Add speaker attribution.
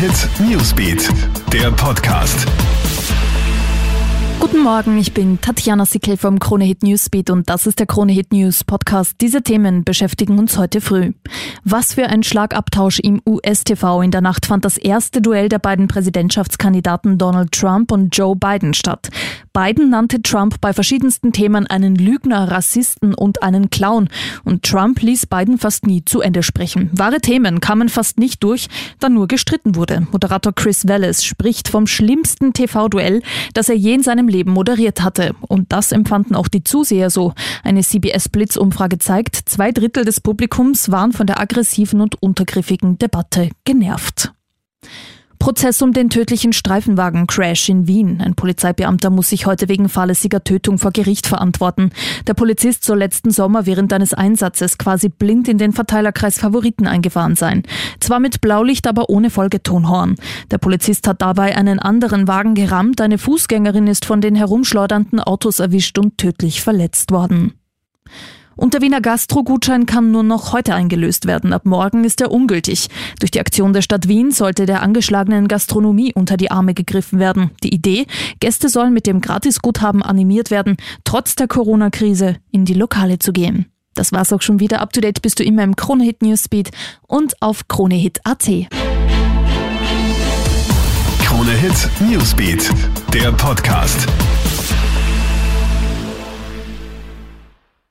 Speaker 1: Hit Newsbeat, der Podcast.
Speaker 2: Guten Morgen, ich bin Tatjana Sickel vom Krone Hit Newsbeat und das ist der Krone Hit News Podcast. Diese Themen beschäftigen uns heute früh. Was für ein Schlagabtausch im US-TV. In der Nacht fand das erste Duell der beiden Präsidentschaftskandidaten Donald Trump und Joe Biden statt. Biden nannte Trump bei verschiedensten Themen einen Lügner, Rassisten und einen Clown. Und Trump ließ Biden fast nie zu Ende sprechen. Wahre Themen kamen fast nicht durch, da nur gestritten wurde. Moderator Chris Wallace spricht vom schlimmsten TV-Duell, das er je in seinem Leben moderiert hatte. Und das empfanden auch die Zuseher so. Eine CBS-Blitzumfrage zeigt, zwei Drittel des Publikums waren von der aggressiven und untergriffigen Debatte genervt. Prozess um den tödlichen Streifenwagen-Crash in Wien. Ein Polizeibeamter muss sich heute wegen fahrlässiger Tötung vor Gericht verantworten. Der Polizist soll letzten Sommer während eines Einsatzes quasi blind in den Verteilerkreis Favoriten eingefahren sein. Zwar mit Blaulicht, aber ohne Folgetonhorn. Der Polizist hat dabei einen anderen Wagen gerammt. Eine Fußgängerin ist von den herumschleudernden Autos erwischt und tödlich verletzt worden. Und der Wiener Gastro-Gutschein kann nur noch heute eingelöst werden. Ab morgen ist er ungültig. Durch die Aktion der Stadt Wien sollte der angeschlagenen Gastronomie unter die Arme gegriffen werden. Die Idee, Gäste sollen mit dem Gratisguthaben animiert werden, trotz der Corona-Krise in die Lokale zu gehen. Das war's auch schon wieder. Up to date bist du immer im Kronehit Newsbeat und auf kronehit.at.
Speaker 1: Kronehit Newsbeat, der Podcast.